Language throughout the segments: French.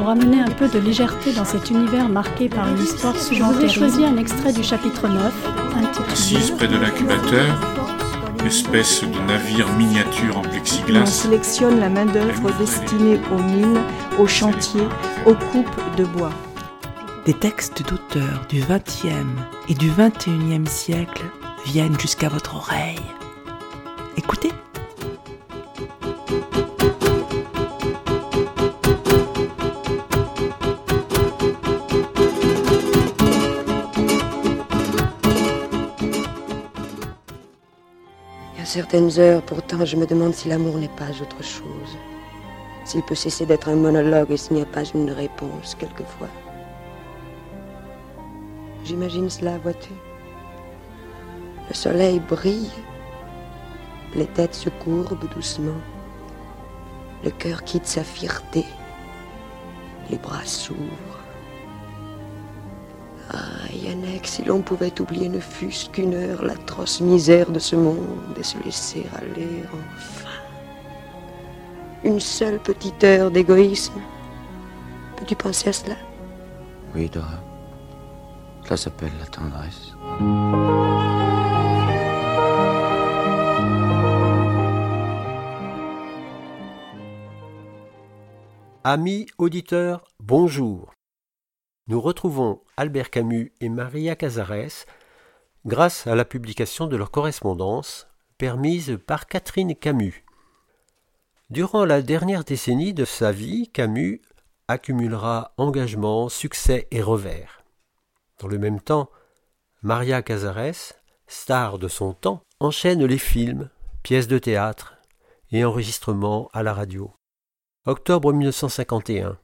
Pour amener un peu de légèreté dans cet univers marqué par une histoire Je vous ai choisi un extrait du chapitre 9, intitulé Assise près de l'incubateur, espèce de navire miniature en On plexiglas, sélectionne la main-d'œuvre destinée aux mines, aux chantiers, aux coupes de bois. Des textes d'auteurs du XXe et du XXIe siècle viennent jusqu'à votre oreille. Écoutez. Certaines heures, pourtant, je me demande si l'amour n'est pas autre chose. S'il peut cesser d'être un monologue et s'il n'y a pas une réponse, quelquefois. J'imagine cela, vois-tu. Le soleil brille, les têtes se courbent doucement, le cœur quitte sa fierté, les bras s'ouvrent. Ah, Yannick, si l'on pouvait oublier ne fût-ce qu'une heure l'atroce misère de ce monde et se laisser aller enfin. Une seule petite heure d'égoïsme. Peux-tu penser à cela? Oui, Dora. Cela s'appelle la tendresse. Amis auditeurs, bonjour. Nous retrouvons Albert Camus et Maria Cazares grâce à la publication de leur correspondance permise par Catherine Camus. Durant la dernière décennie de sa vie, Camus accumulera engagement, succès et revers. Dans le même temps, Maria Cazares, star de son temps, enchaîne les films, pièces de théâtre et enregistrements à la radio. Octobre 1951,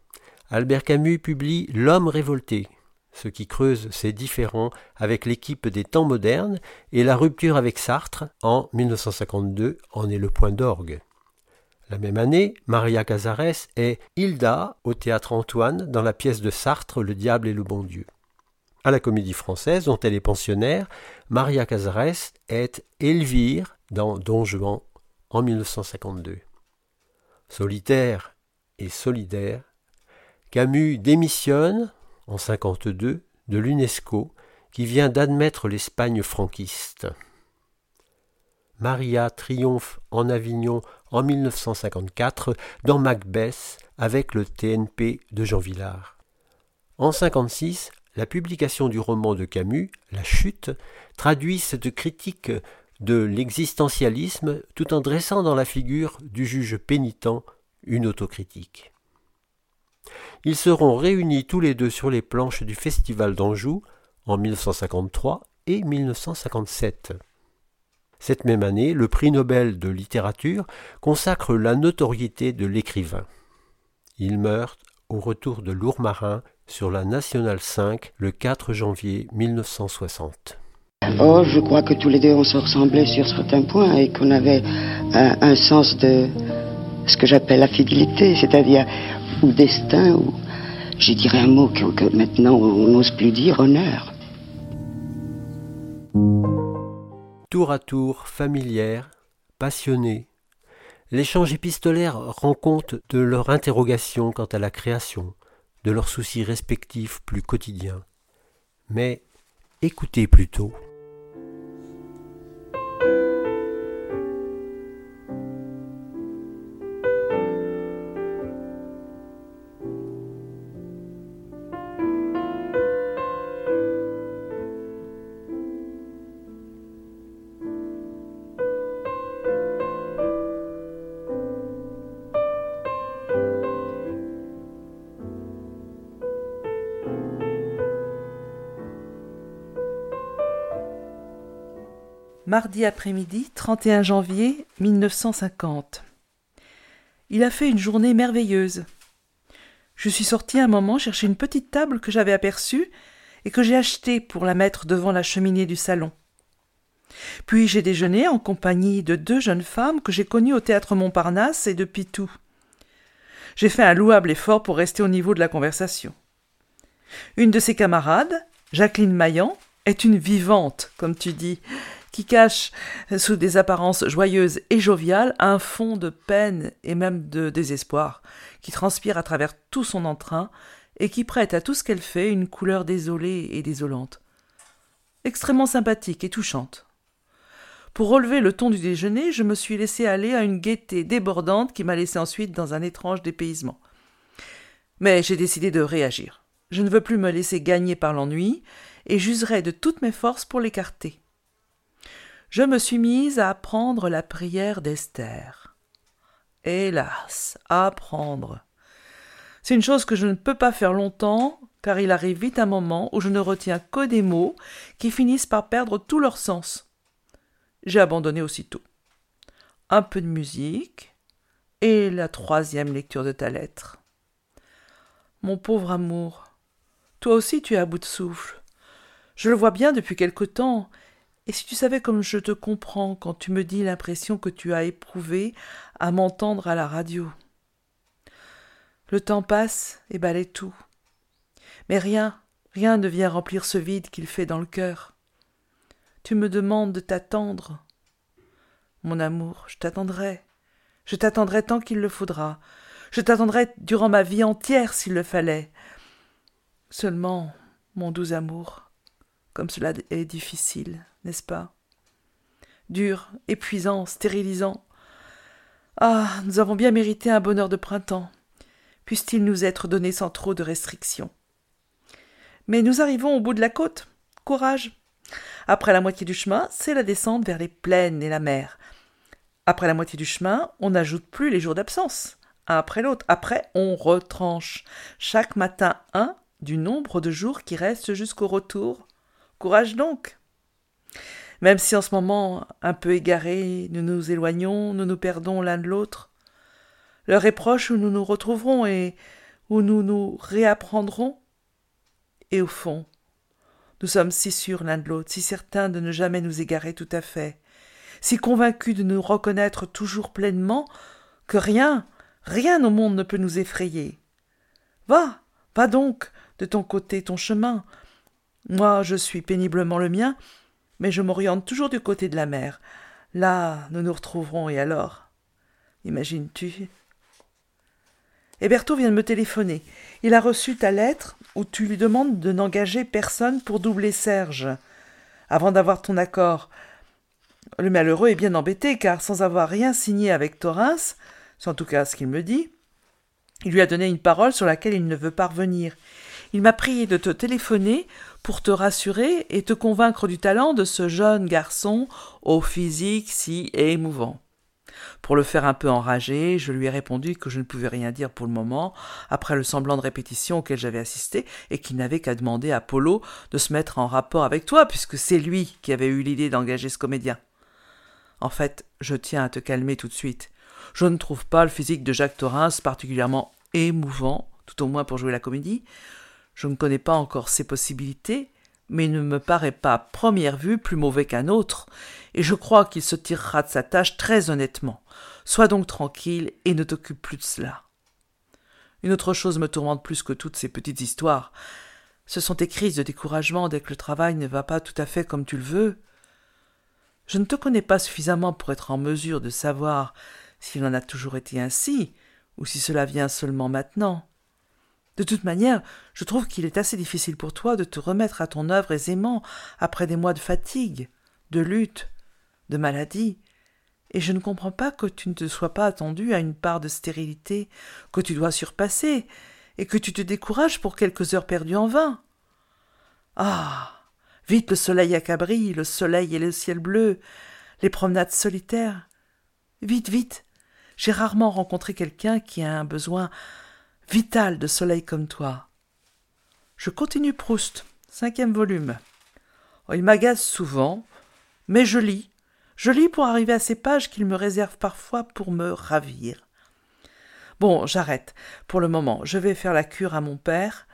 Albert Camus publie L'homme révolté, ce qui creuse ses différends avec l'équipe des temps modernes et la rupture avec Sartre en 1952 en est le point d'orgue. La même année, Maria Cazares est Hilda au théâtre Antoine dans la pièce de Sartre Le diable et le bon Dieu. À la comédie française dont elle est pensionnaire, Maria Cazares est Elvire dans Don Juan en 1952. Solitaire et solidaire, Camus démissionne en 52 de l'UNESCO qui vient d'admettre l'Espagne franquiste. Maria triomphe en Avignon en 1954 dans Macbeth avec le TNP de Jean Villard. En 56, la publication du roman de Camus, La Chute, traduit cette critique de l'existentialisme tout en dressant dans la figure du juge pénitent une autocritique. Ils seront réunis tous les deux sur les planches du Festival d'Anjou en 1953 et 1957. Cette même année, le prix Nobel de littérature consacre la notoriété de l'écrivain. Il meurt au retour de Lourmarin sur la Nationale 5 le 4 janvier 1960. Oh, je crois que tous les deux on se ressemblait sur certains points et qu'on avait un, un sens de ce que j'appelle la fidélité, c'est-à-dire ou destin, ou je dirais un mot que, maintenant on n'ose plus dire, honneur. Tour à tour, familière, passionnée, l'échange épistolaire rend compte de leur interrogation quant à la création, de leurs soucis respectifs plus quotidiens. Mais écoutez plutôt. Mardi après-midi, 31 janvier 1950. Il a fait une journée merveilleuse. Je suis sortie un moment chercher une petite table que j'avais aperçue et que j'ai achetée pour la mettre devant la cheminée du salon. Puis j'ai déjeuné en compagnie de deux jeunes femmes que j'ai connues au théâtre Montparnasse et de Pitou. J'ai fait un louable effort pour rester au niveau de la conversation. Une de ses camarades, Jacqueline Maillan, est une vivante, comme tu dis, qui cache sous des apparences joyeuses et joviales un fond de peine et même de désespoir, qui transpire à travers tout son entrain et qui prête à tout ce qu'elle fait une couleur désolée et désolante. Extrêmement sympathique et touchante. Pour relever le ton du déjeuner, je me suis laissé aller à une gaieté débordante qui m'a laissé ensuite dans un étrange dépaysement. Mais j'ai décidé de réagir. Je ne veux plus me laisser gagner par l'ennui, et j'userai de toutes mes forces pour l'écarter. Je me suis mise à apprendre la prière d'Esther. Hélas, apprendre. C'est une chose que je ne peux pas faire longtemps, car il arrive vite un moment où je ne retiens que des mots qui finissent par perdre tout leur sens j'ai abandonné aussitôt. Un peu de musique et la troisième lecture de ta lettre. Mon pauvre amour, toi aussi tu es à bout de souffle. Je le vois bien depuis quelque temps, et si tu savais comme je te comprends quand tu me dis l'impression que tu as éprouvée à m'entendre à la radio. Le temps passe et balaye tout. Mais rien, rien ne vient remplir ce vide qu'il fait dans le cœur. Tu me demandes de t'attendre. Mon amour, je t'attendrai. Je t'attendrai tant qu'il le faudra. Je t'attendrai durant ma vie entière s'il le fallait. Seulement, mon doux amour, comme cela est difficile, n'est-ce pas? Dur, épuisant, stérilisant. Ah, nous avons bien mérité un bonheur de printemps. Puisse-t-il nous être donné sans trop de restrictions. Mais nous arrivons au bout de la côte. Courage. Après la moitié du chemin, c'est la descente vers les plaines et la mer. Après la moitié du chemin, on n'ajoute plus les jours d'absence, un après l'autre. Après, on retranche. Chaque matin un du nombre de jours qui restent jusqu'au retour. Courage donc. Même si en ce moment, un peu égarés, nous nous éloignons, nous nous perdons l'un de l'autre, l'heure est proche où nous nous retrouverons et où nous nous réapprendrons. Et au fond, nous sommes si sûrs l'un de l'autre, si certains de ne jamais nous égarer tout à fait, si convaincus de nous reconnaître toujours pleinement, que rien, rien au monde ne peut nous effrayer. Va, va donc, de ton côté ton chemin. Moi, je suis péniblement le mien, mais je m'oriente toujours du côté de la mer. Là, nous nous retrouverons, et alors? Imagines-tu? Héberto vient de me téléphoner. Il a reçu ta lettre où tu lui demandes de n'engager personne pour doubler Serge. Avant d'avoir ton accord. Le malheureux est bien embêté, car sans avoir rien signé avec Torrens, c'est en tout cas ce qu'il me dit, il lui a donné une parole sur laquelle il ne veut pas revenir. Il m'a prié de te téléphoner pour te rassurer et te convaincre du talent de ce jeune garçon au physique si émouvant. Pour le faire un peu enragé, je lui ai répondu que je ne pouvais rien dire pour le moment, après le semblant de répétition auquel j'avais assisté, et qu'il n'avait qu'à demander à Polo de se mettre en rapport avec toi, puisque c'est lui qui avait eu l'idée d'engager ce comédien. En fait, je tiens à te calmer tout de suite. Je ne trouve pas le physique de Jacques Torrens particulièrement émouvant, tout au moins pour jouer la comédie. Je ne connais pas encore ses possibilités, mais il ne me paraît pas à première vue plus mauvais qu'un autre, et je crois qu'il se tirera de sa tâche très honnêtement. Sois donc tranquille et ne t'occupe plus de cela. Une autre chose me tourmente plus que toutes ces petites histoires. Ce sont tes crises de découragement dès que le travail ne va pas tout à fait comme tu le veux. Je ne te connais pas suffisamment pour être en mesure de savoir s'il en a toujours été ainsi, ou si cela vient seulement maintenant. De toute manière, je trouve qu'il est assez difficile pour toi de te remettre à ton œuvre aisément après des mois de fatigue, de lutte, de maladie, et je ne comprends pas que tu ne te sois pas attendu à une part de stérilité que tu dois surpasser, et que tu te décourages pour quelques heures perdues en vain. Ah. Vite le soleil à Cabri, le soleil et le ciel bleu, les promenades solitaires. Vite, vite. J'ai rarement rencontré quelqu'un qui a un besoin vital de soleil comme toi. Je continue Proust, cinquième volume. Oh, il m'agace souvent, mais je lis. Je lis pour arriver à ces pages qu'il me réserve parfois pour me ravir. Bon, j'arrête. Pour le moment, je vais faire la cure à mon père.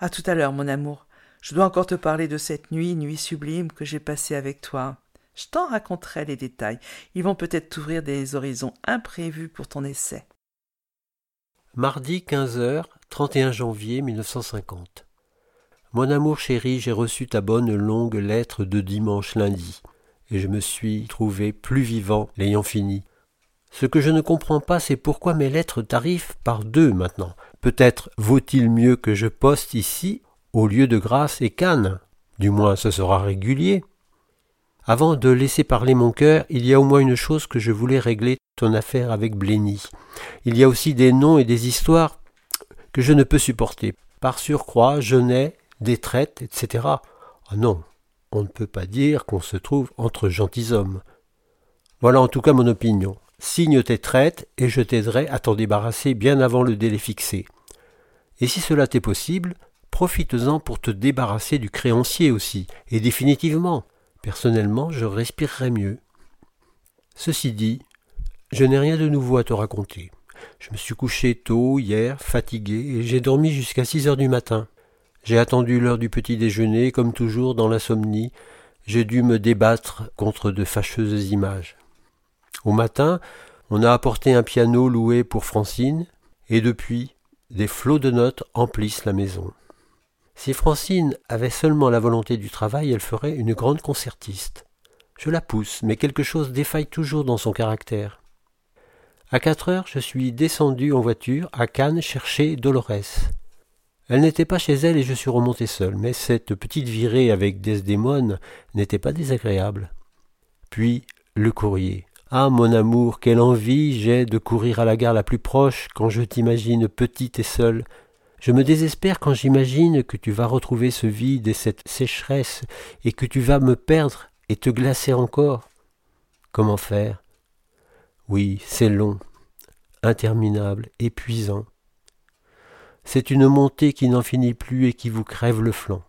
À tout à l'heure, mon amour. Je dois encore te parler de cette nuit, nuit sublime que j'ai passée avec toi. Je t'en raconterai les détails. Ils vont peut-être t'ouvrir des horizons imprévus pour ton essai. Mardi 15h, 31 janvier 1950. Mon amour chéri, j'ai reçu ta bonne longue lettre de dimanche lundi, et je me suis trouvé plus vivant l'ayant fini. Ce que je ne comprends pas, c'est pourquoi mes lettres t'arrivent par deux maintenant. Peut-être vaut-il mieux que je poste ici au lieu de Grasse et Cannes. Du moins ce sera régulier. Avant de laisser parler mon cœur, il y a au moins une chose que je voulais régler affaire avec Blény. Il y a aussi des noms et des histoires que je ne peux supporter. Par surcroît, je n'ai des traites, etc. Ah non, on ne peut pas dire qu'on se trouve entre gentilshommes. Voilà en tout cas mon opinion. Signe tes traites et je t'aiderai à t'en débarrasser bien avant le délai fixé. Et si cela t'est possible, profites-en pour te débarrasser du créancier aussi, et définitivement. Personnellement, je respirerai mieux. Ceci dit, je n'ai rien de nouveau à te raconter. Je me suis couché tôt hier, fatigué, et j'ai dormi jusqu'à six heures du matin. J'ai attendu l'heure du petit déjeuner, comme toujours dans l'insomnie, j'ai dû me débattre contre de fâcheuses images. Au matin, on a apporté un piano loué pour Francine, et depuis, des flots de notes emplissent la maison. Si Francine avait seulement la volonté du travail, elle ferait une grande concertiste. Je la pousse, mais quelque chose défaille toujours dans son caractère. À quatre heures, je suis descendu en voiture à Cannes chercher Dolores. Elle n'était pas chez elle et je suis remonté seul, mais cette petite virée avec Desdémone n'était pas désagréable. Puis le courrier. Ah, mon amour, quelle envie j'ai de courir à la gare la plus proche quand je t'imagine petite et seule, je me désespère quand j'imagine que tu vas retrouver ce vide et cette sécheresse, et que tu vas me perdre et te glacer encore. Comment faire? Oui, c'est long, interminable, épuisant. C'est une montée qui n'en finit plus et qui vous crève le flanc.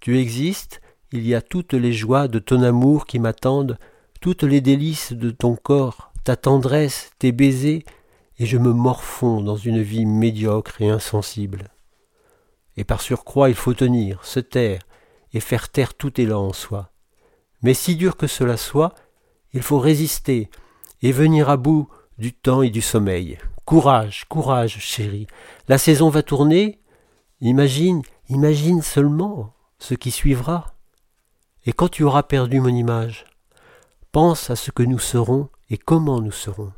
Tu existes, il y a toutes les joies de ton amour qui m'attendent, toutes les délices de ton corps, ta tendresse, tes baisers, et je me morfonds dans une vie médiocre et insensible. Et par surcroît il faut tenir, se taire, et faire taire tout élan en soi. Mais si dur que cela soit, il faut résister, et venir à bout du temps et du sommeil. Courage, courage, chérie. La saison va tourner. Imagine, imagine seulement ce qui suivra. Et quand tu auras perdu mon image, pense à ce que nous serons et comment nous serons.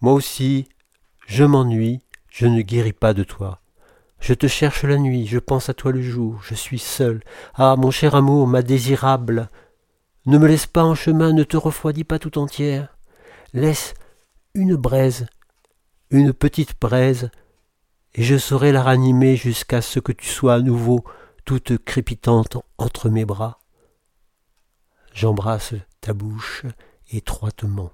Moi aussi, je m'ennuie, je ne guéris pas de toi. Je te cherche la nuit, je pense à toi le jour, je suis seul. Ah, mon cher amour, ma désirable, ne me laisse pas en chemin, ne te refroidis pas tout entière. Laisse une braise, une petite braise, et je saurai la ranimer jusqu'à ce que tu sois à nouveau toute crépitante entre mes bras. J'embrasse ta bouche étroitement.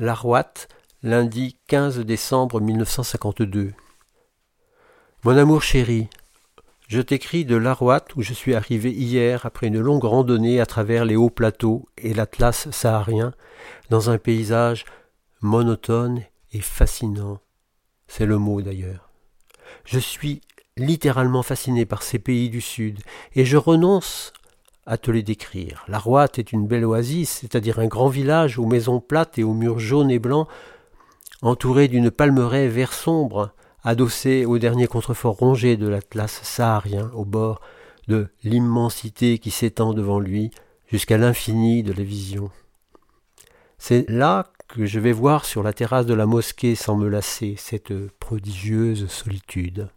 Larouette, lundi 15 décembre 1952. Mon amour chéri, je t'écris de Larouette où je suis arrivé hier après une longue randonnée à travers les hauts plateaux et l'Atlas saharien dans un paysage monotone et fascinant. C'est le mot d'ailleurs. Je suis littéralement fasciné par ces pays du Sud et je renonce à te les décrire. La Roite est une belle oasis, c'est-à-dire un grand village aux maisons plates et aux murs jaunes et blancs, entouré d'une palmeraie vert sombre, adossé au dernier contrefort rongé de l'Atlas saharien, au bord de l'immensité qui s'étend devant lui jusqu'à l'infini de la vision. C'est là que je vais voir sur la terrasse de la mosquée sans me lasser cette prodigieuse solitude.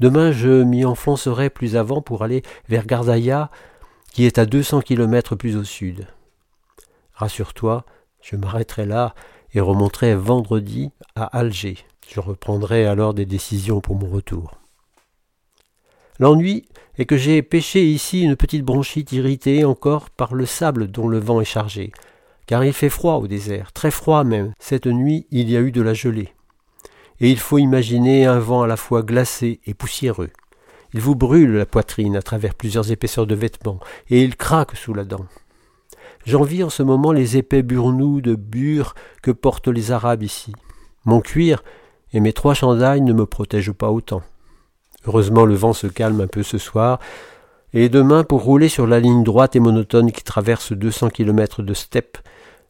Demain je m'y enfoncerai plus avant pour aller vers Gardaïa, qui est à deux cents kilomètres plus au sud. Rassure-toi, je m'arrêterai là et remonterai vendredi à Alger. Je reprendrai alors des décisions pour mon retour. L'ennui est que j'ai pêché ici une petite bronchite irritée encore par le sable dont le vent est chargé, car il fait froid au désert, très froid même. Cette nuit il y a eu de la gelée. Et il faut imaginer un vent à la fois glacé et poussiéreux. Il vous brûle la poitrine à travers plusieurs épaisseurs de vêtements, et il craque sous la dent. J'envie en ce moment les épais burnous de bure que portent les Arabes ici. Mon cuir et mes trois chandails ne me protègent pas autant. Heureusement le vent se calme un peu ce soir, et demain, pour rouler sur la ligne droite et monotone qui traverse deux cents kilomètres de steppe,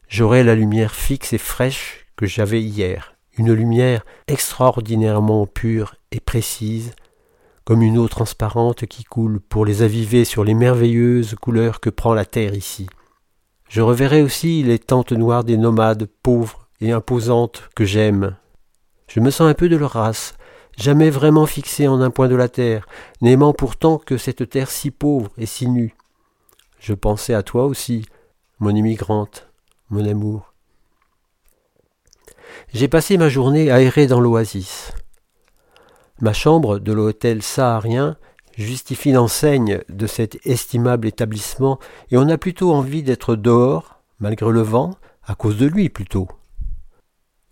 j'aurai la lumière fixe et fraîche que j'avais hier, une lumière extraordinairement pure et précise, comme une eau transparente qui coule pour les aviver sur les merveilleuses couleurs que prend la terre ici. Je reverrai aussi les tentes noires des nomades pauvres et imposantes que j'aime. Je me sens un peu de leur race, jamais vraiment fixé en un point de la terre, n'aimant pourtant que cette terre si pauvre et si nue. Je pensais à toi aussi, mon immigrante, mon amour. J'ai passé ma journée à errer dans l'oasis. Ma chambre de l'hôtel saharien justifie l'enseigne de cet estimable établissement, et on a plutôt envie d'être dehors, malgré le vent, à cause de lui plutôt.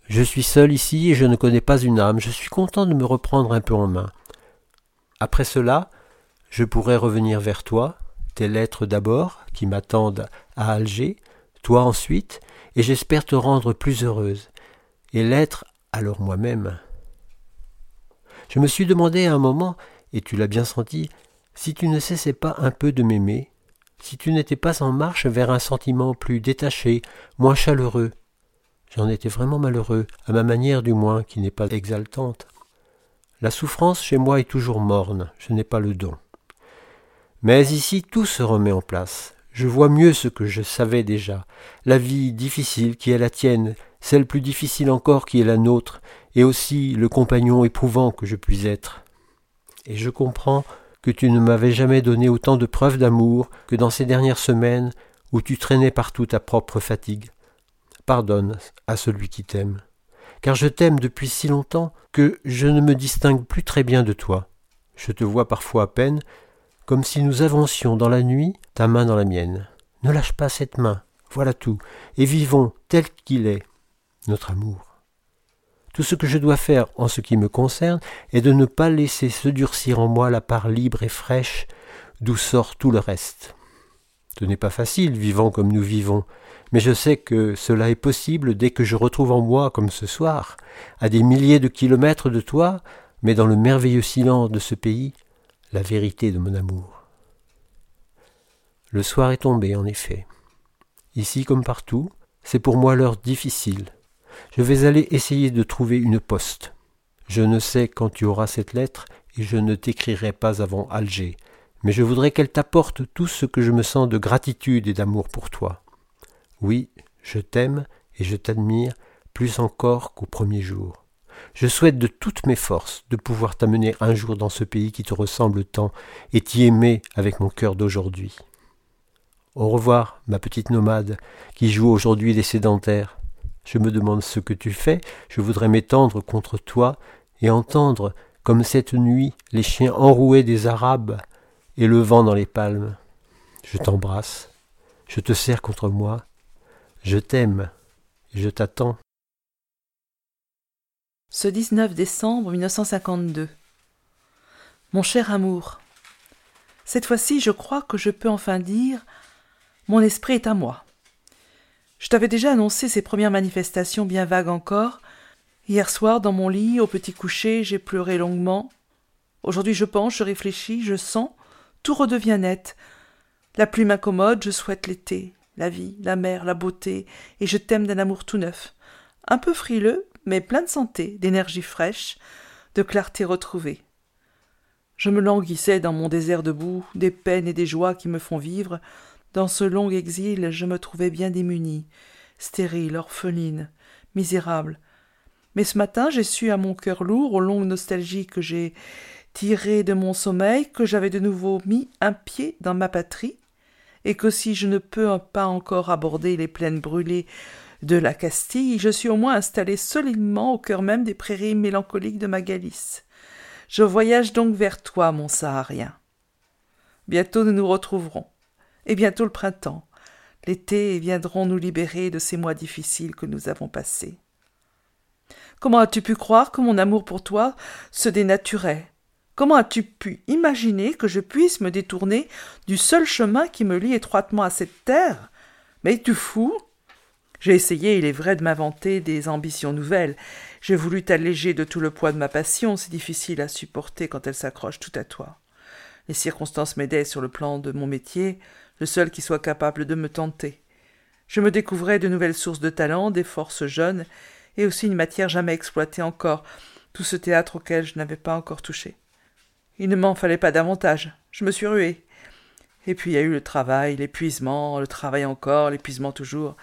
Je suis seul ici et je ne connais pas une âme, je suis content de me reprendre un peu en main. Après cela, je pourrai revenir vers toi, tes lettres d'abord, qui m'attendent à Alger, toi ensuite, et j'espère te rendre plus heureuse, et l'être alors moi-même. Je me suis demandé à un moment, et tu l'as bien senti, si tu ne cessais pas un peu de m'aimer, si tu n'étais pas en marche vers un sentiment plus détaché, moins chaleureux. J'en étais vraiment malheureux, à ma manière du moins, qui n'est pas exaltante. La souffrance chez moi est toujours morne, je n'ai pas le don. Mais ici tout se remet en place. Je vois mieux ce que je savais déjà, la vie difficile qui est la tienne, celle plus difficile encore qui est la nôtre, et aussi le compagnon éprouvant que je puis être. Et je comprends que tu ne m'avais jamais donné autant de preuves d'amour que dans ces dernières semaines où tu traînais partout ta propre fatigue. Pardonne à celui qui t'aime, car je t'aime depuis si longtemps que je ne me distingue plus très bien de toi. Je te vois parfois à peine, comme si nous avancions dans la nuit, ta main dans la mienne. Ne lâche pas cette main, voilà tout, et vivons tel qu'il est, notre amour. Tout ce que je dois faire en ce qui me concerne est de ne pas laisser se durcir en moi la part libre et fraîche d'où sort tout le reste. Ce n'est pas facile, vivant comme nous vivons, mais je sais que cela est possible dès que je retrouve en moi, comme ce soir, à des milliers de kilomètres de toi, mais dans le merveilleux silence de ce pays, la vérité de mon amour. Le soir est tombé, en effet. Ici comme partout, c'est pour moi l'heure difficile, je vais aller essayer de trouver une poste. Je ne sais quand tu auras cette lettre, et je ne t'écrirai pas avant Alger, mais je voudrais qu'elle t'apporte tout ce que je me sens de gratitude et d'amour pour toi. Oui, je t'aime et je t'admire plus encore qu'au premier jour. Je souhaite de toutes mes forces de pouvoir t'amener un jour dans ce pays qui te ressemble tant et t'y aimer avec mon cœur d'aujourd'hui. Au revoir, ma petite nomade, qui joue aujourd'hui les sédentaires. Je me demande ce que tu fais, je voudrais m'étendre contre toi et entendre, comme cette nuit, les chiens enroués des Arabes et le vent dans les palmes. Je t'embrasse, je te serre contre moi, je t'aime je t'attends. Ce 19 décembre 1952. Mon cher amour, cette fois-ci je crois que je peux enfin dire Mon esprit est à moi. Je t'avais déjà annoncé ces premières manifestations bien vagues encore. Hier soir, dans mon lit, au petit coucher, j'ai pleuré longuement. Aujourd'hui, je pense, je réfléchis, je sens, tout redevient net. La pluie m'incommode, je souhaite l'été, la vie, la mer, la beauté, et je t'aime d'un amour tout neuf. Un peu frileux, mais plein de santé, d'énergie fraîche, de clarté retrouvée. Je me languissais dans mon désert debout, des peines et des joies qui me font vivre. Dans ce long exil, je me trouvais bien démunie, stérile, orpheline, misérable. Mais ce matin, j'ai su à mon cœur lourd, aux longues nostalgies que j'ai tirées de mon sommeil, que j'avais de nouveau mis un pied dans ma patrie, et que si je ne peux pas encore aborder les plaines brûlées de la Castille, je suis au moins installé solidement au cœur même des prairies mélancoliques de ma Galice. Je voyage donc vers toi, mon Saharien. Bientôt nous nous retrouverons, et bientôt le printemps. L'été viendront nous libérer de ces mois difficiles que nous avons passés. Comment as-tu pu croire que mon amour pour toi se dénaturait? Comment as-tu pu imaginer que je puisse me détourner du seul chemin qui me lie étroitement à cette terre? Mais es-tu fou J'ai essayé, il est vrai, de m'inventer des ambitions nouvelles. J'ai voulu t'alléger de tout le poids de ma passion, si difficile à supporter quand elle s'accroche tout à toi. Les circonstances m'aidaient sur le plan de mon métier, le seul qui soit capable de me tenter. Je me découvrais de nouvelles sources de talent, des forces jeunes, et aussi une matière jamais exploitée encore, tout ce théâtre auquel je n'avais pas encore touché. Il ne m'en fallait pas davantage. Je me suis rué. Et puis il y a eu le travail, l'épuisement, le travail encore, l'épuisement toujours,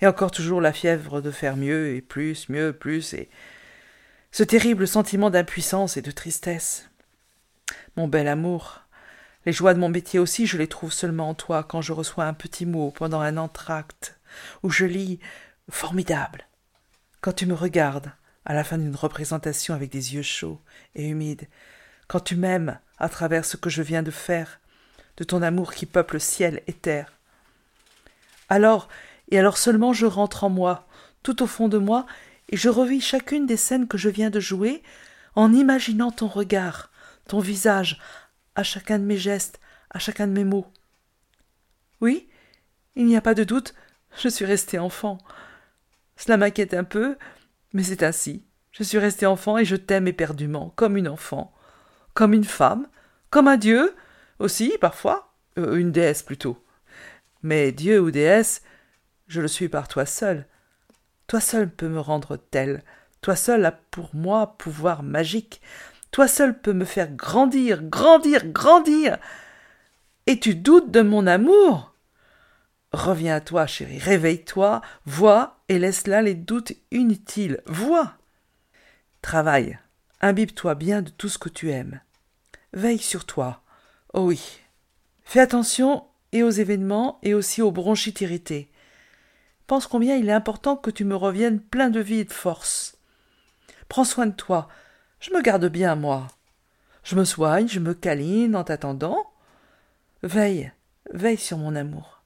et encore toujours la fièvre de faire mieux et plus, mieux, plus, et ce terrible sentiment d'impuissance et de tristesse. Mon bel amour, les joies de mon métier aussi, je les trouve seulement en toi quand je reçois un petit mot pendant un entracte, où je lis formidable. Quand tu me regardes, à la fin d'une représentation avec des yeux chauds et humides, quand tu m'aimes à travers ce que je viens de faire, de ton amour qui peuple ciel et terre. Alors, et alors seulement je rentre en moi, tout au fond de moi, et je revis chacune des scènes que je viens de jouer, en imaginant ton regard, ton visage, à chacun de mes gestes, à chacun de mes mots. Oui, il n'y a pas de doute, je suis resté enfant. Cela m'inquiète un peu, mais c'est ainsi. Je suis resté enfant et je t'aime éperdument, comme une enfant comme une femme, comme un dieu, aussi, parfois, euh, une déesse plutôt. Mais dieu ou déesse, je le suis par toi seul. Toi seul peux me rendre tel, toi seul as pour moi pouvoir magique, toi seul peux me faire grandir, grandir, grandir. Et tu doutes de mon amour Reviens à toi, chérie, réveille-toi, vois et laisse là les doutes inutiles, vois. Travaille, imbibe-toi bien de tout ce que tu aimes. Veille sur toi. Oh oui. Fais attention et aux événements et aussi aux bronchites irritées. Pense combien il est important que tu me reviennes plein de vie et de force. Prends soin de toi. Je me garde bien, moi. Je me soigne, je me câline en t'attendant. Veille, veille sur mon amour.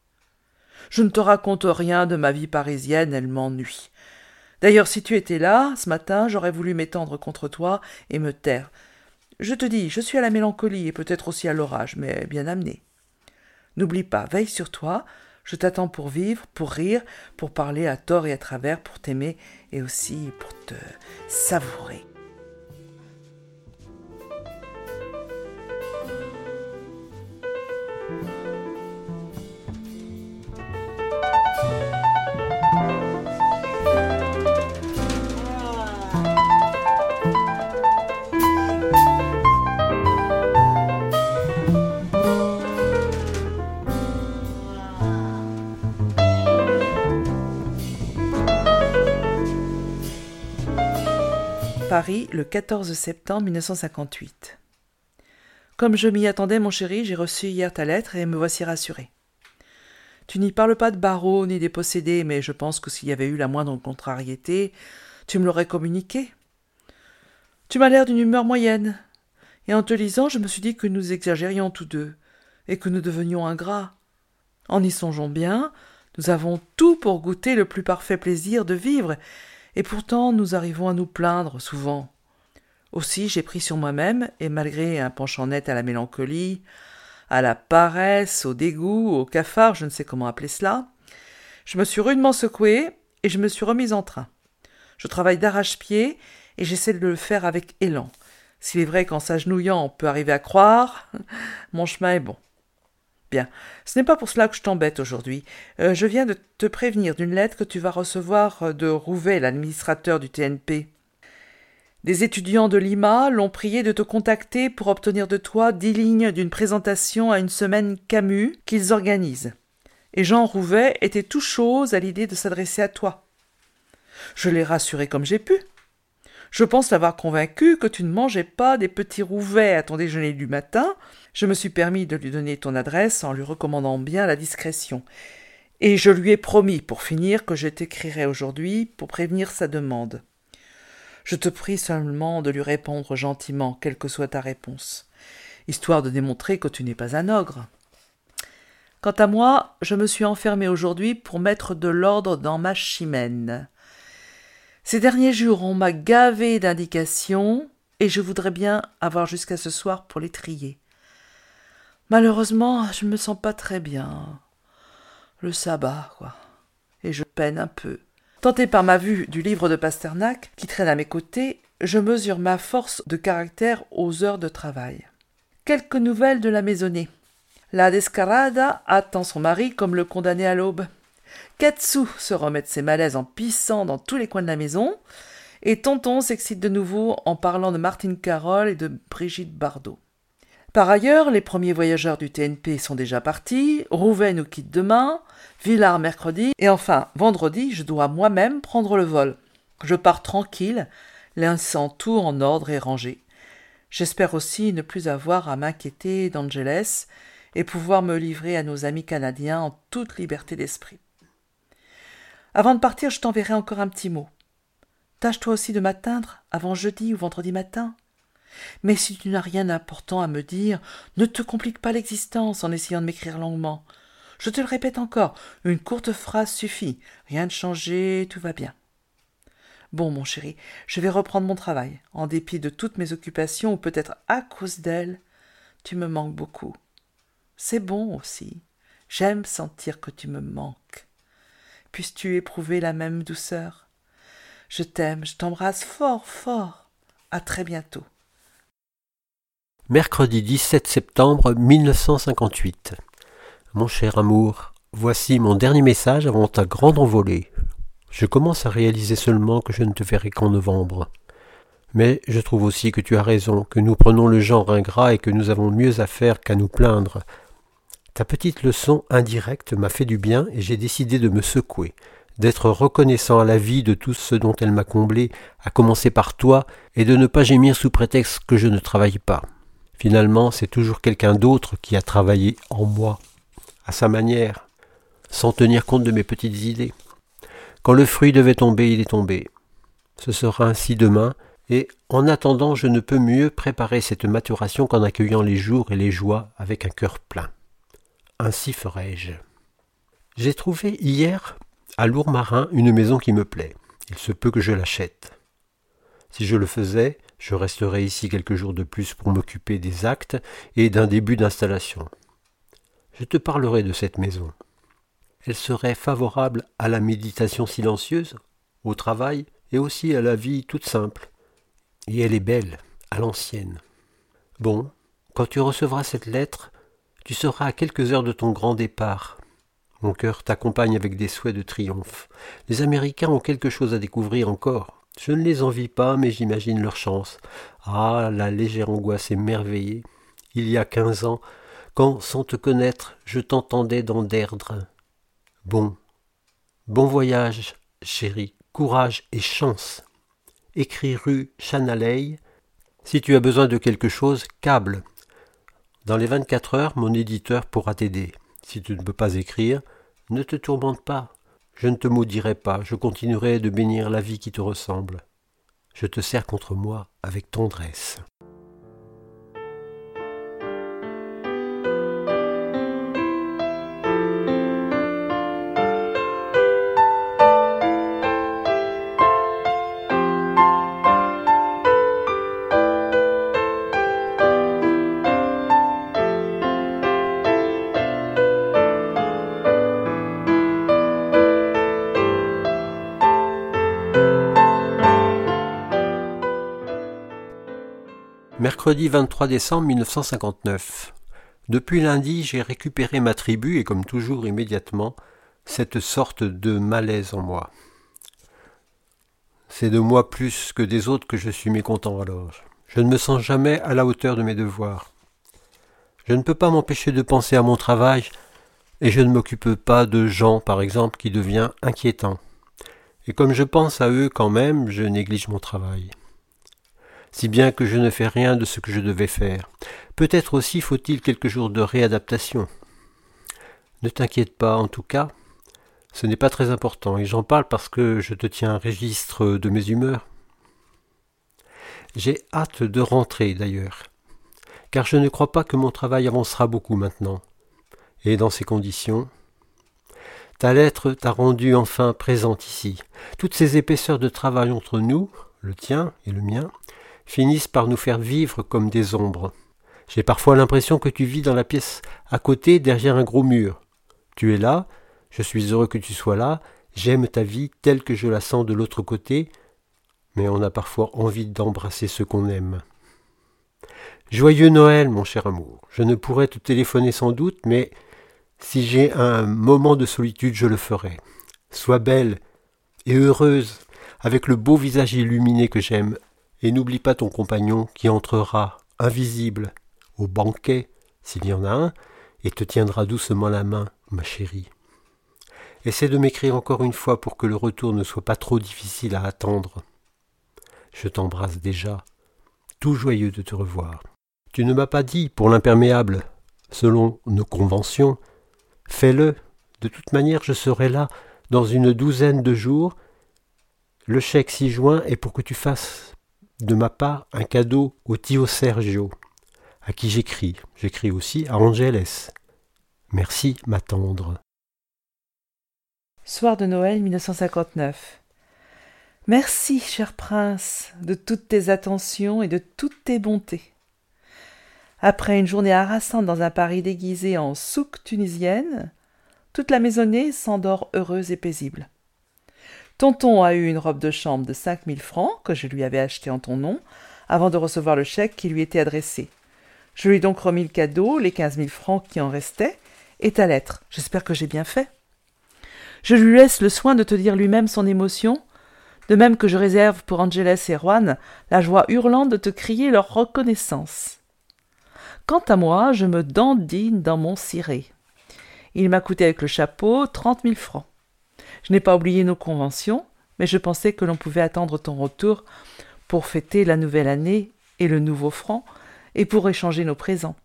Je ne te raconte rien de ma vie parisienne, elle m'ennuie. D'ailleurs, si tu étais là, ce matin, j'aurais voulu m'étendre contre toi et me taire. Je te dis, je suis à la mélancolie et peut-être aussi à l'orage, mais bien amené. N'oublie pas, veille sur toi, je t'attends pour vivre, pour rire, pour parler à tort et à travers, pour t'aimer et aussi pour te savourer. Paris le 14 septembre 1958. Comme je m'y attendais, mon chéri, j'ai reçu hier ta lettre et me voici rassuré. Tu n'y parles pas de barreaux ni des possédés, mais je pense que s'il y avait eu la moindre contrariété, tu me l'aurais communiqué. Tu m'as l'air d'une humeur moyenne, et en te lisant, je me suis dit que nous exagérions tous deux, et que nous devenions ingrats. En y songeant bien, nous avons tout pour goûter le plus parfait plaisir de vivre, et pourtant nous arrivons à nous plaindre souvent. Aussi j'ai pris sur moi-même, et malgré un penchant net à la mélancolie, à la paresse, au dégoût, au cafard, je ne sais comment appeler cela, je me suis rudement secoué et je me suis remise en train. Je travaille d'arrache-pied et j'essaie de le faire avec élan. S'il est vrai qu'en s'agenouillant on peut arriver à croire, mon chemin est bon. Ce n'est pas pour cela que je t'embête aujourd'hui. Euh, je viens de te prévenir d'une lettre que tu vas recevoir euh, de Rouvet, l'administrateur du TNP. Des étudiants de Lima l'ont prié de te contacter pour obtenir de toi dix lignes d'une présentation à une semaine Camus qu'ils organisent. Et Jean Rouvet était tout chose à l'idée de s'adresser à toi. Je l'ai rassuré comme j'ai pu. Je pense l'avoir convaincu que tu ne mangeais pas des petits rouvets à ton déjeuner du matin. Je me suis permis de lui donner ton adresse en lui recommandant bien la discrétion. Et je lui ai promis, pour finir, que je t'écrirais aujourd'hui pour prévenir sa demande. Je te prie seulement de lui répondre gentiment, quelle que soit ta réponse, histoire de démontrer que tu n'es pas un ogre. Quant à moi, je me suis enfermé aujourd'hui pour mettre de l'ordre dans ma chimène. Ces derniers jours, on m'a gavé d'indications, et je voudrais bien avoir jusqu'à ce soir pour les trier. Malheureusement, je ne me sens pas très bien. Le sabbat, quoi. Et je peine un peu. Tenté par ma vue du livre de Pasternak, qui traîne à mes côtés, je mesure ma force de caractère aux heures de travail. Quelques nouvelles de la maisonnée. La Descarada attend son mari comme le condamné à l'aube. Katsu se remet de ses malaises en pissant dans tous les coins de la maison, et Tonton s'excite de nouveau en parlant de Martine Carole et de Brigitte Bardot. Par ailleurs, les premiers voyageurs du TNP sont déjà partis, Rouvet nous quitte demain, Villard mercredi, et enfin, vendredi, je dois moi-même prendre le vol. Je pars tranquille, laissant tout en ordre et rangé. J'espère aussi ne plus avoir à m'inquiéter d'Angeles et pouvoir me livrer à nos amis canadiens en toute liberté d'esprit. Avant de partir, je t'enverrai encore un petit mot. Tâche toi aussi de m'atteindre avant jeudi ou vendredi matin. Mais si tu n'as rien d'important à me dire, ne te complique pas l'existence en essayant de m'écrire longuement. Je te le répète encore, une courte phrase suffit. Rien de changé, tout va bien. Bon, mon chéri, je vais reprendre mon travail. En dépit de toutes mes occupations, ou peut-être à cause d'elles, tu me manques beaucoup. C'est bon aussi. J'aime sentir que tu me manques. Puisses-tu éprouver la même douceur? Je t'aime, je t'embrasse fort, fort. À très bientôt. Mercredi 17 septembre 1958. Mon cher amour, voici mon dernier message avant ta grande envolée. Je commence à réaliser seulement que je ne te verrai qu'en novembre. Mais je trouve aussi que tu as raison, que nous prenons le genre ingrat et que nous avons mieux à faire qu'à nous plaindre. Ta petite leçon indirecte m'a fait du bien et j'ai décidé de me secouer, d'être reconnaissant à la vie de tout ce dont elle m'a comblé, à commencer par toi, et de ne pas gémir sous prétexte que je ne travaille pas. Finalement, c'est toujours quelqu'un d'autre qui a travaillé en moi, à sa manière, sans tenir compte de mes petites idées. Quand le fruit devait tomber, il est tombé. Ce sera ainsi demain, et en attendant, je ne peux mieux préparer cette maturation qu'en accueillant les jours et les joies avec un cœur plein. Ainsi ferai-je. J'ai trouvé hier à Lourmarin une maison qui me plaît. Il se peut que je l'achète. Si je le faisais, je resterais ici quelques jours de plus pour m'occuper des actes et d'un début d'installation. Je te parlerai de cette maison. Elle serait favorable à la méditation silencieuse, au travail et aussi à la vie toute simple. Et elle est belle, à l'ancienne. Bon, quand tu recevras cette lettre, tu seras à quelques heures de ton grand départ. Mon cœur t'accompagne avec des souhaits de triomphe. Les Américains ont quelque chose à découvrir encore. Je ne les envie pas, mais j'imagine leur chance. Ah, la légère angoisse émerveillée. Il y a quinze ans, quand, sans te connaître, je t'entendais dans d'Erdre. Bon. Bon voyage, chérie, courage et chance. Écris rue Chanaley. Si tu as besoin de quelque chose, câble. Dans les vingt-quatre heures, mon éditeur pourra t'aider. Si tu ne peux pas écrire, ne te tourmente pas. Je ne te maudirai pas, je continuerai de bénir la vie qui te ressemble. Je te sers contre moi avec tendresse. Mercredi 23 décembre 1959. Depuis lundi, j'ai récupéré ma tribu et comme toujours immédiatement, cette sorte de malaise en moi. C'est de moi plus que des autres que je suis mécontent alors. Je ne me sens jamais à la hauteur de mes devoirs. Je ne peux pas m'empêcher de penser à mon travail, et je ne m'occupe pas de gens, par exemple, qui devient inquiétant. Et comme je pense à eux quand même, je néglige mon travail. Si bien que je ne fais rien de ce que je devais faire. Peut-être aussi faut-il quelques jours de réadaptation. Ne t'inquiète pas, en tout cas, ce n'est pas très important, et j'en parle parce que je te tiens un registre de mes humeurs. J'ai hâte de rentrer d'ailleurs, car je ne crois pas que mon travail avancera beaucoup maintenant. Et dans ces conditions, ta lettre t'a rendu enfin présente ici. Toutes ces épaisseurs de travail entre nous, le tien et le mien, finissent par nous faire vivre comme des ombres. J'ai parfois l'impression que tu vis dans la pièce à côté derrière un gros mur. Tu es là, je suis heureux que tu sois là, j'aime ta vie telle que je la sens de l'autre côté, mais on a parfois envie d'embrasser ce qu'on aime. Joyeux Noël, mon cher amour. Je ne pourrais te téléphoner sans doute, mais si j'ai un moment de solitude, je le ferai. Sois belle et heureuse, avec le beau visage illuminé que j'aime, et n'oublie pas ton compagnon qui entrera, invisible, au banquet, s'il y en a un, et te tiendra doucement la main, ma chérie. Essaie de m'écrire encore une fois pour que le retour ne soit pas trop difficile à attendre. Je t'embrasse déjà, tout joyeux de te revoir. Tu ne m'as pas dit pour l'imperméable, selon nos conventions. Fais-le. De toute manière, je serai là dans une douzaine de jours. Le chèque 6 juin est pour que tu fasses de ma part un cadeau au Tio Sergio, à qui j'écris. J'écris aussi à Angeles. Merci, ma tendre. Soir de Noël 1959. Merci, cher prince, de toutes tes attentions et de toutes tes bontés. Après une journée harassante dans un Paris déguisé en souk tunisienne, toute la maisonnée s'endort heureuse et paisible. Tonton a eu une robe de chambre de cinq mille francs que je lui avais achetée en ton nom avant de recevoir le chèque qui lui était adressé. Je lui ai donc remis le cadeau, les quinze mille francs qui en restaient, et ta lettre. J'espère que j'ai bien fait. Je lui laisse le soin de te dire lui-même son émotion, de même que je réserve pour Angeles et Juan la joie hurlante de te crier leur reconnaissance. Quant à moi, je me dandine dans mon ciré. Il m'a coûté avec le chapeau trente mille francs. Je n'ai pas oublié nos conventions, mais je pensais que l'on pouvait attendre ton retour pour fêter la nouvelle année et le nouveau franc, et pour échanger nos présents.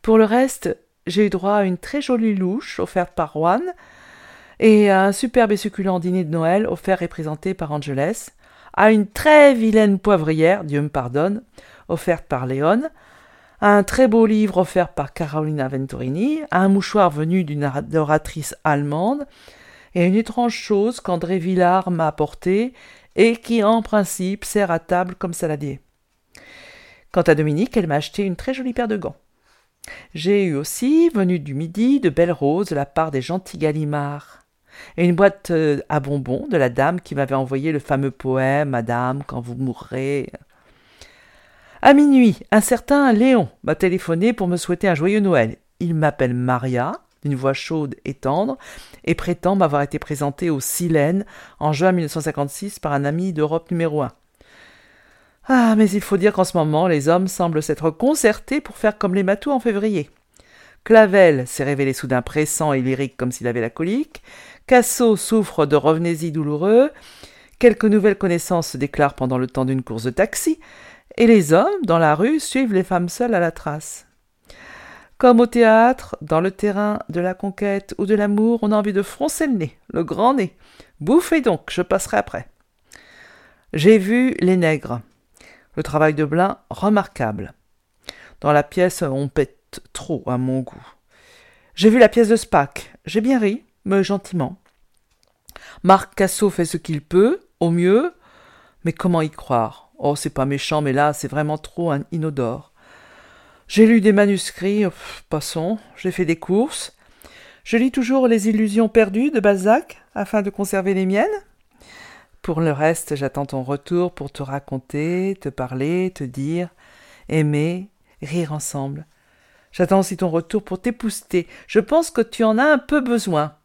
Pour le reste, j'ai eu droit à une très jolie louche offerte par Juan, et à un superbe et succulent dîner de Noël offert et présenté par Angeles, à une très vilaine poivrière, Dieu me pardonne, offerte par Léon, à un très beau livre offert par Carolina Venturini, à un mouchoir venu d'une adoratrice allemande, et une étrange chose qu'André Villard m'a apportée et qui, en principe, sert à table comme saladier. Quant à Dominique, elle m'a acheté une très jolie paire de gants. J'ai eu aussi, venu du midi, de belles roses de la part des gentils Gallimards et une boîte euh, à bonbons de la dame qui m'avait envoyé le fameux poème Madame, quand vous mourrez. À minuit, un certain Léon m'a téléphoné pour me souhaiter un joyeux Noël. Il m'appelle Maria, d'une voix chaude et tendre, et prétend m'avoir été présenté au Silène en juin 1956 par un ami d'Europe numéro un. Ah, mais il faut dire qu'en ce moment, les hommes semblent s'être concertés pour faire comme les matous en février. Clavel s'est révélé soudain pressant et lyrique comme s'il avait la colique. Casso souffre de revenez-y douloureux. Quelques nouvelles connaissances se déclarent pendant le temps d'une course de taxi. Et les hommes, dans la rue, suivent les femmes seules à la trace. Comme au théâtre, dans le terrain de la conquête ou de l'amour, on a envie de froncer le nez, le grand nez. Bouffez donc, je passerai après. J'ai vu Les Nègres. Le travail de Blin, remarquable. Dans la pièce, on pète trop à mon goût. J'ai vu la pièce de Spack. J'ai bien ri, mais gentiment. Marc Cassot fait ce qu'il peut, au mieux, mais comment y croire? Oh, c'est pas méchant, mais là, c'est vraiment trop un inodore. J'ai lu des manuscrits, passons, j'ai fait des courses. Je lis toujours Les illusions perdues de Balzac, afin de conserver les miennes. Pour le reste, j'attends ton retour pour te raconter, te parler, te dire, aimer, rire ensemble. J'attends aussi ton retour pour t'épouster. Je pense que tu en as un peu besoin,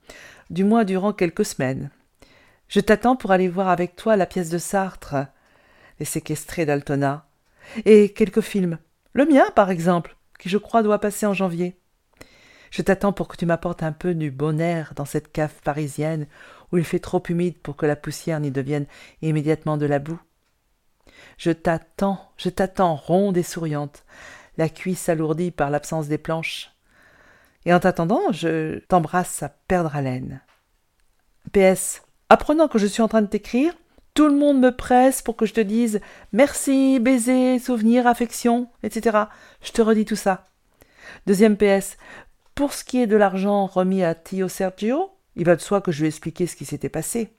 du moins durant quelques semaines. Je t'attends pour aller voir avec toi la pièce de Sartre, Les séquestrés d'Altona, et quelques films. Le mien, par exemple, qui je crois doit passer en janvier. Je t'attends pour que tu m'apportes un peu du bon air dans cette cave parisienne où il fait trop humide pour que la poussière n'y devienne immédiatement de la boue. Je t'attends, je t'attends ronde et souriante, la cuisse alourdie par l'absence des planches. Et en t'attendant, je t'embrasse à perdre haleine. PS. Apprenant que je suis en train de t'écrire, tout le monde me presse pour que je te dise merci, baiser, souvenir, affection, etc. Je te redis tout ça. Deuxième PS. Pour ce qui est de l'argent remis à Tio Sergio, il va de soi que je lui expliquer ce qui s'était passé.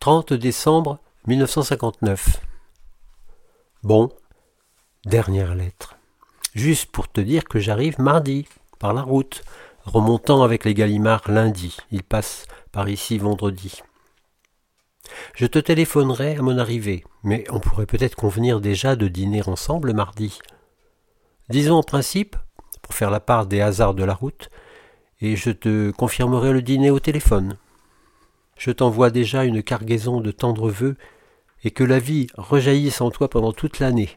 30 décembre 1959. Bon, dernière lettre. Juste pour te dire que j'arrive mardi, par la route, remontant avec les Gallimards lundi. Ils passent par ici vendredi. Je te téléphonerai à mon arrivée, mais on pourrait peut-être convenir déjà de dîner ensemble mardi. Disons en principe, pour faire la part des hasards de la route, et je te confirmerai le dîner au téléphone. Je t'envoie déjà une cargaison de tendres vœux, et que la vie rejaillisse en toi pendant toute l'année,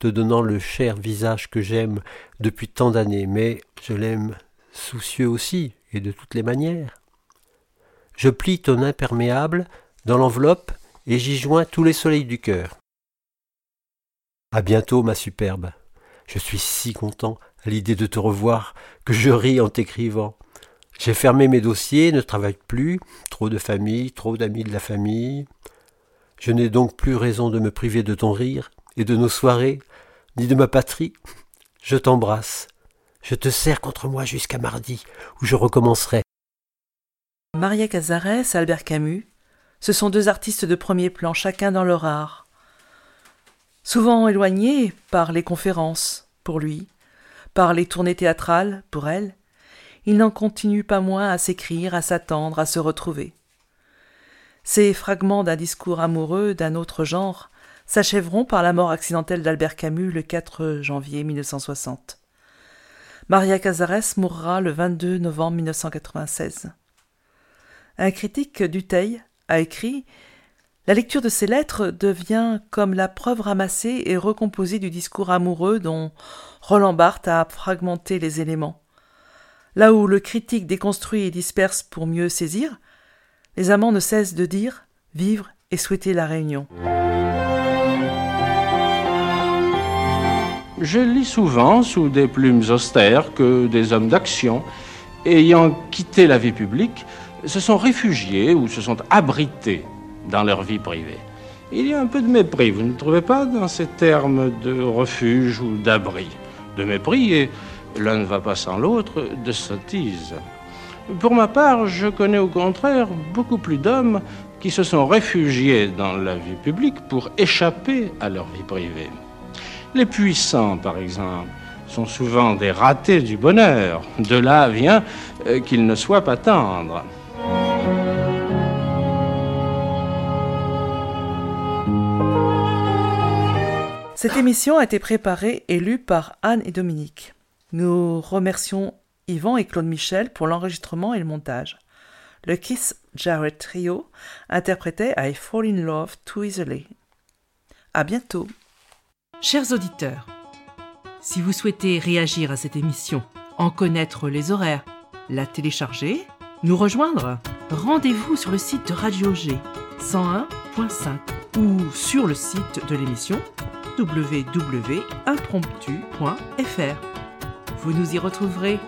te donnant le cher visage que j'aime depuis tant d'années, mais je l'aime soucieux aussi, et de toutes les manières. Je plie ton imperméable dans l'enveloppe et j'y joins tous les soleils du cœur. À bientôt, ma superbe. Je suis si content à l'idée de te revoir que je ris en t'écrivant. J'ai fermé mes dossiers, ne travaille plus, trop de famille, trop d'amis de la famille. Je n'ai donc plus raison de me priver de ton rire et de nos soirées, ni de ma patrie. Je t'embrasse. Je te serre contre moi jusqu'à mardi, où je recommencerai. Maria Cazares, Albert Camus, ce sont deux artistes de premier plan, chacun dans leur art. Souvent éloignés par les conférences, pour lui, par les tournées théâtrales, pour elle, ils n'en continuent pas moins à s'écrire, à s'attendre, à se retrouver. Ces fragments d'un discours amoureux d'un autre genre s'achèveront par la mort accidentelle d'Albert Camus le 4 janvier 1960. Maria Cazares mourra le 22 novembre 1996. Un critique d'Uteil écrit La lecture de ces lettres devient comme la preuve ramassée et recomposée du discours amoureux dont Roland Barthes a fragmenté les éléments. Là où le critique déconstruit et disperse pour mieux saisir, les amants ne cessent de dire, vivre et souhaiter la réunion. Je lis souvent sous des plumes austères que des hommes d'action, ayant quitté la vie publique, se sont réfugiés ou se sont abrités dans leur vie privée. Il y a un peu de mépris, vous ne trouvez pas, dans ces termes de refuge ou d'abri? De mépris et l'un ne va pas sans l'autre, de sottise. Pour ma part, je connais au contraire beaucoup plus d'hommes qui se sont réfugiés dans la vie publique pour échapper à leur vie privée. Les puissants, par exemple, sont souvent des ratés du bonheur. De là vient euh, qu'ils ne soient pas tendres. Cette émission a été préparée et lue par Anne et Dominique. Nous remercions Yvan et Claude Michel pour l'enregistrement et le montage. Le Kiss Jarrett Trio interprétait I Fall in Love Too Easily. À bientôt. Chers auditeurs, si vous souhaitez réagir à cette émission, en connaître les horaires, la télécharger, nous rejoindre, rendez-vous sur le site de Radio G 101.5 ou sur le site de l'émission www.impromptu.fr. Vous nous y retrouverez